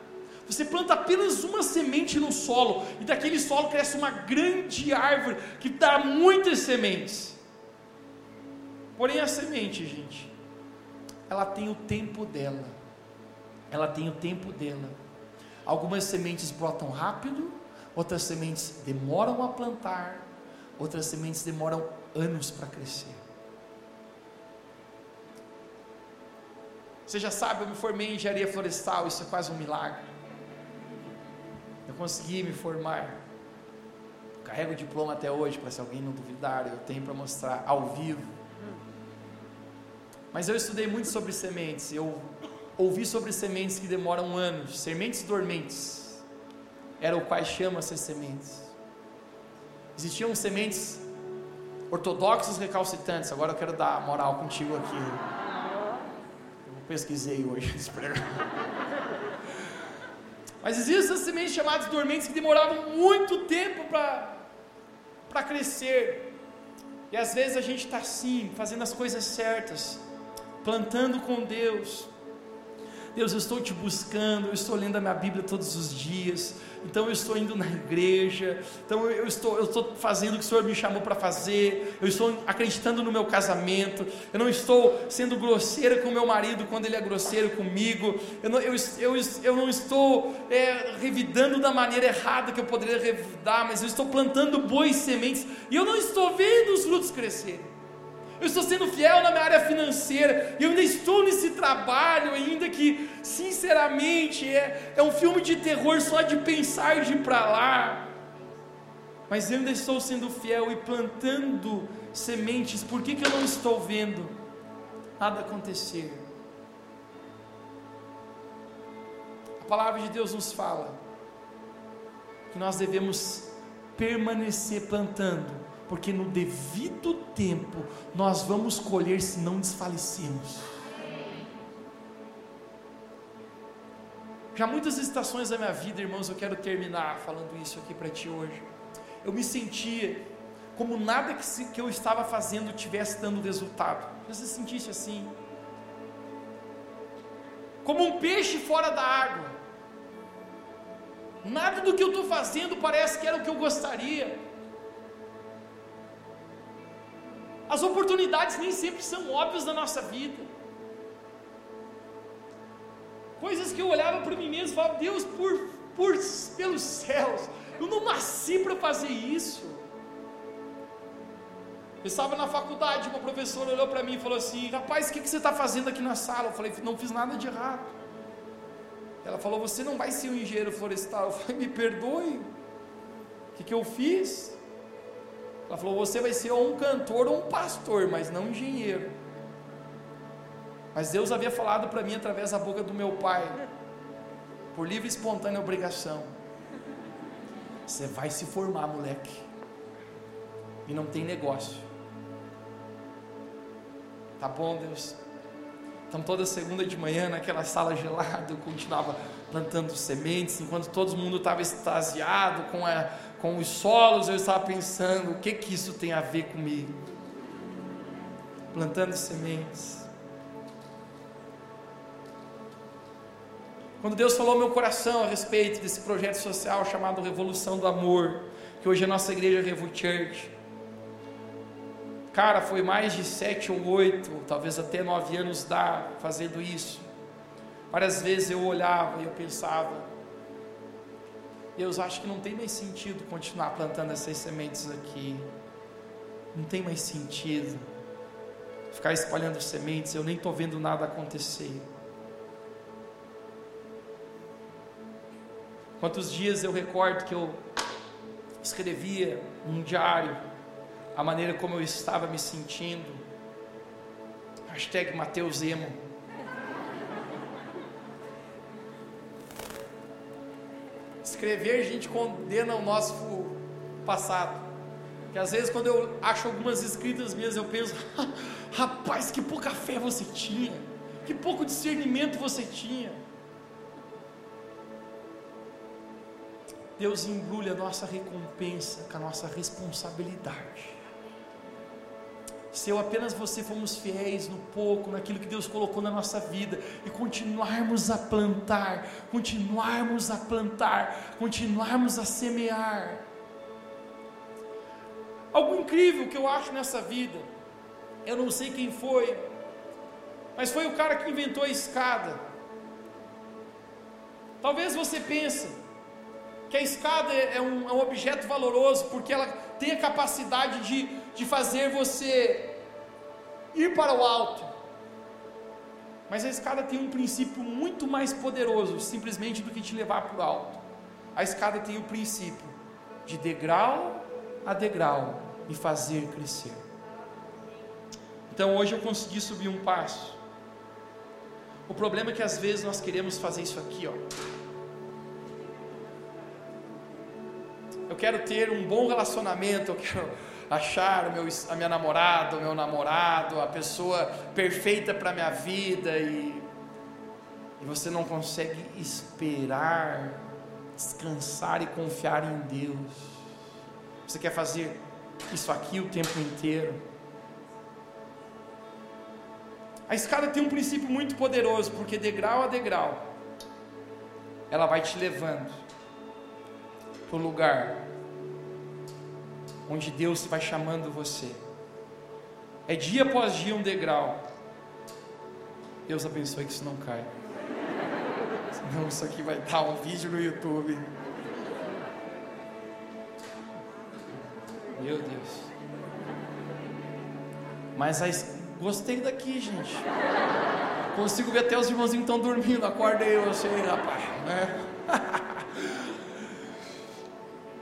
Você planta apenas uma semente no solo, e daquele solo cresce uma grande árvore que dá muitas sementes. Porém, a semente, gente, ela tem o tempo dela. Ela tem o tempo dela. Algumas sementes brotam rápido, outras sementes demoram a plantar, outras sementes demoram anos para crescer. Você já sabe, eu me formei em engenharia florestal, isso é quase um milagre. Eu consegui me formar. Carrego o diploma até hoje, para se alguém não duvidar, eu tenho para mostrar ao vivo. Mas eu estudei muito sobre sementes. Eu ouvi sobre sementes que demoram anos, sementes dormentes. Era o quais chama essas sementes. Existiam sementes ortodoxas recalcitrantes. Agora eu quero dar moral contigo aqui. Eu pesquisei hoje Mas existem essas sementes chamadas dormentes que demoravam muito tempo para crescer. E às vezes a gente está assim, fazendo as coisas certas, plantando com Deus. Deus, eu estou te buscando, eu estou lendo a minha Bíblia todos os dias, então eu estou indo na igreja, então eu estou, eu estou fazendo o que o Senhor me chamou para fazer, eu estou acreditando no meu casamento, eu não estou sendo grosseira com meu marido quando ele é grosseiro comigo, eu não, eu, eu, eu não estou é, revidando da maneira errada que eu poderia revidar, mas eu estou plantando boas sementes e eu não estou vendo os frutos crescerem eu estou sendo fiel na minha área financeira, e eu ainda estou nesse trabalho, ainda que, sinceramente, é, é um filme de terror só de pensar de ir para lá. Mas eu ainda estou sendo fiel e plantando sementes, por que, que eu não estou vendo nada acontecer? A palavra de Deus nos fala que nós devemos permanecer plantando porque no devido tempo nós vamos colher se não desfalecermos. Já muitas estações da minha vida, irmãos, eu quero terminar falando isso aqui para ti hoje. Eu me sentia como nada que, se, que eu estava fazendo tivesse dando resultado. Já se sentisse assim? Como um peixe fora da água. Nada do que eu estou fazendo parece que era o que eu gostaria. As oportunidades nem sempre são óbvias na nossa vida. Coisas que eu olhava para mim mesmo e falava, Deus, por, por, pelos céus, eu não nasci para fazer isso. Eu estava na faculdade, uma professora olhou para mim e falou assim: Rapaz, o que, que você está fazendo aqui na sala? Eu falei: Não fiz nada de errado. Ela falou: Você não vai ser um engenheiro florestal. Eu falei: Me perdoe. O que, que eu fiz? Ela falou: Você vai ser ou um cantor ou um pastor, mas não um engenheiro. Mas Deus havia falado para mim através da boca do meu pai, por livre e espontânea obrigação: Você vai se formar, moleque, e não tem negócio. Tá bom, Deus? Então, toda segunda de manhã, naquela sala gelada, eu continuava plantando sementes, enquanto todo mundo estava extasiado com, a, com os solos, eu estava pensando: o que que isso tem a ver comigo? plantando sementes. Quando Deus falou meu coração a respeito desse projeto social chamado Revolução do Amor, que hoje é a nossa igreja Revo Church, cara, foi mais de sete ou oito, talvez até nove anos dá fazendo isso. Várias vezes eu olhava e eu pensava, Deus, acho que não tem mais sentido continuar plantando essas sementes aqui. Não tem mais sentido ficar espalhando sementes, eu nem estou vendo nada acontecer. Quantos dias eu recordo que eu escrevia num diário a maneira como eu estava me sentindo. Hashtag Mateus Emo. Escrever, a gente condena o nosso passado. Que às vezes quando eu acho algumas escritas minhas, eu penso, rapaz, que pouca fé você tinha, que pouco discernimento você tinha. Deus embrulha a nossa recompensa com a nossa responsabilidade. Se eu apenas você fomos fiéis no pouco, naquilo que Deus colocou na nossa vida, e continuarmos a plantar, continuarmos a plantar, continuarmos a semear. Algo incrível que eu acho nessa vida, eu não sei quem foi, mas foi o cara que inventou a escada. Talvez você pense, que a escada é um, é um objeto valoroso, porque ela tem a capacidade de, de fazer você ir para o alto. Mas a escada tem um princípio muito mais poderoso, simplesmente do que te levar para o alto. A escada tem o princípio de degrau a degrau e fazer crescer. Então hoje eu consegui subir um passo. O problema é que às vezes nós queremos fazer isso aqui, ó. eu quero ter um bom relacionamento, eu quero achar meu, a minha namorada, o meu namorado, a pessoa perfeita para a minha vida e, e você não consegue esperar, descansar e confiar em Deus. Você quer fazer isso aqui o tempo inteiro. A escada tem um princípio muito poderoso, porque degrau a degrau, ela vai te levando para o lugar onde Deus vai chamando você. É dia após dia um degrau. Deus abençoe que isso não caia. Senão isso aqui vai dar um vídeo no YouTube. Meu Deus. Mas gostei daqui, gente. Consigo ver até os irmãozinhos estão dormindo. Acorda aí você, rapaz. Né?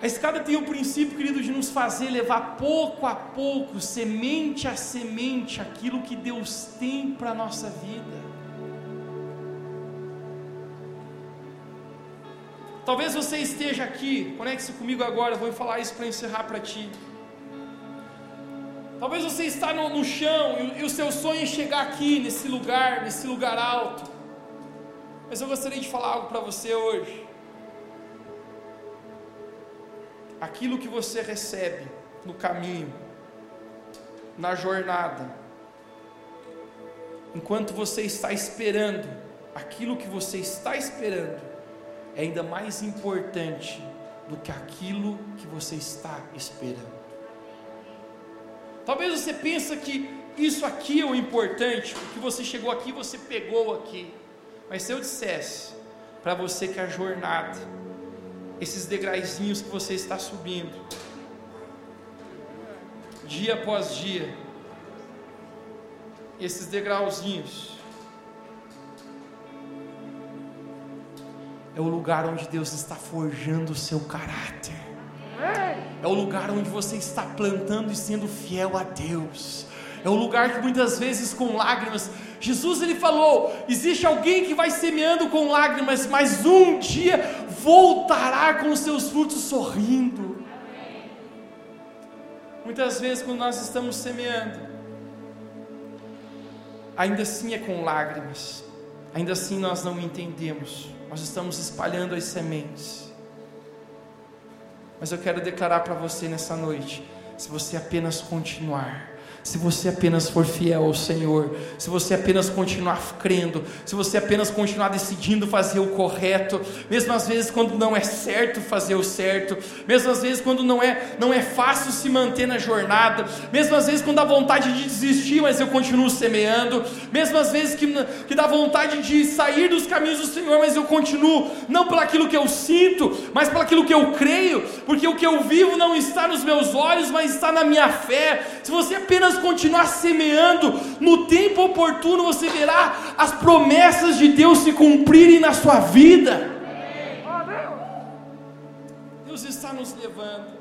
A escada tem o princípio, querido, de nos fazer levar pouco a pouco, semente a semente, aquilo que Deus tem para a nossa vida. Talvez você esteja aqui, conecte-se comigo agora, vou falar isso para encerrar para ti. Talvez você está no, no chão e, e o seu sonho é chegar aqui, nesse lugar, nesse lugar alto. Mas eu gostaria de falar algo para você hoje. Aquilo que você recebe no caminho, na jornada, enquanto você está esperando, aquilo que você está esperando é ainda mais importante do que aquilo que você está esperando. Talvez você pense que isso aqui é o importante, porque você chegou aqui, você pegou aqui. Mas se eu dissesse para você que a jornada esses degraizinhos que você está subindo, dia após dia, esses degrauzinhos, é o lugar onde Deus está forjando o seu caráter, é o lugar onde você está plantando e sendo fiel a Deus, é o lugar que muitas vezes com lágrimas, Jesus ele falou: existe alguém que vai semeando com lágrimas, mas um dia voltará com os seus frutos sorrindo. Muitas vezes, quando nós estamos semeando, ainda assim é com lágrimas, ainda assim nós não entendemos, nós estamos espalhando as sementes. Mas eu quero declarar para você nessa noite: se você apenas continuar, se você apenas for fiel ao Senhor, se você apenas continuar crendo, se você apenas continuar decidindo fazer o correto, mesmo às vezes quando não é certo fazer o certo, mesmo às vezes quando não é, não é fácil se manter na jornada, mesmo às vezes quando dá vontade de desistir, mas eu continuo semeando, mesmo às vezes que, que dá vontade de sair dos caminhos do Senhor, mas eu continuo, não pelo aquilo que eu sinto, mas pelo aquilo que eu creio, porque o que eu vivo não está nos meus olhos, mas está na minha fé. Se você apenas continuar semeando, no tempo oportuno você verá as promessas de Deus se cumprirem na sua vida. Deus está nos levando.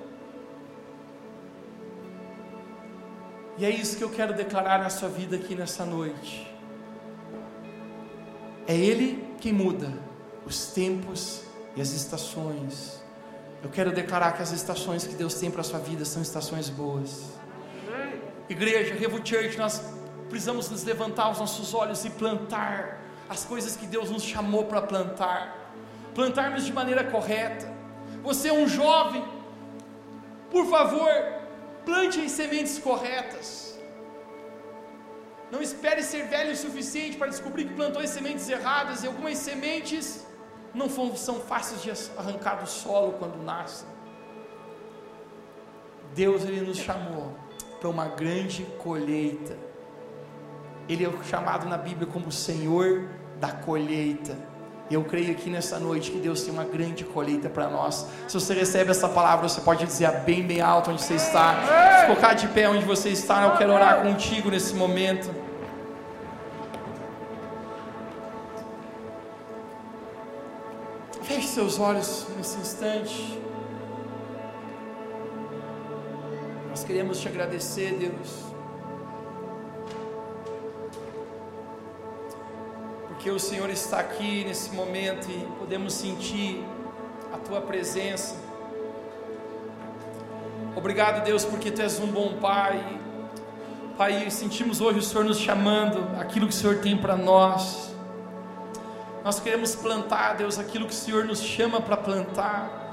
E é isso que eu quero declarar na sua vida aqui nessa noite. É Ele quem muda os tempos e as estações. Eu quero declarar que as estações que Deus tem para a sua vida são estações boas. Igreja, Revo Church, nós precisamos nos levantar os nossos olhos e plantar as coisas que Deus nos chamou para plantar. Plantarmos de maneira correta. Você é um jovem, por favor, plante as sementes corretas. Não espere ser velho o suficiente para descobrir que plantou as sementes erradas, e algumas sementes não são fáceis de arrancar do solo quando nascem. Deus ele nos chamou para uma grande colheita. Ele é chamado na Bíblia como Senhor da colheita. Eu creio aqui nessa noite que Deus tem uma grande colheita para nós. Se você recebe essa palavra, você pode dizer bem, bem alto onde você está. Se colocar de pé onde você está, eu quero orar contigo nesse momento. Feche seus olhos nesse instante. Queremos te agradecer, Deus. Porque o Senhor está aqui nesse momento e podemos sentir a tua presença. Obrigado, Deus, porque tu és um bom Pai. Pai, sentimos hoje o Senhor nos chamando, aquilo que o Senhor tem para nós. Nós queremos plantar, Deus, aquilo que o Senhor nos chama para plantar.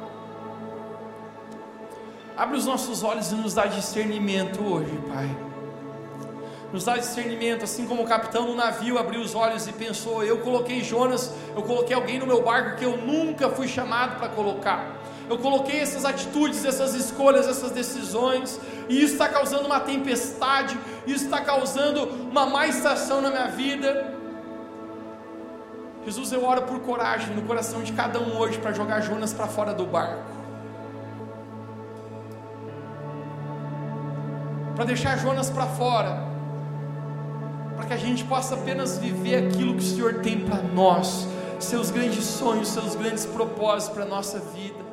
Abre os nossos olhos e nos dá discernimento hoje, Pai. Nos dá discernimento, assim como o capitão do navio abriu os olhos e pensou: eu coloquei Jonas, eu coloquei alguém no meu barco que eu nunca fui chamado para colocar. Eu coloquei essas atitudes, essas escolhas, essas decisões, e isso está causando uma tempestade, isso está causando uma má estação na minha vida. Jesus, eu oro por coragem no coração de cada um hoje para jogar Jonas para fora do barco. Para deixar Jonas para fora. Para que a gente possa apenas viver aquilo que o Senhor tem para nós, seus grandes sonhos, seus grandes propósitos para a nossa vida.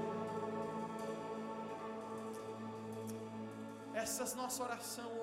Essa é a nossa oração hoje.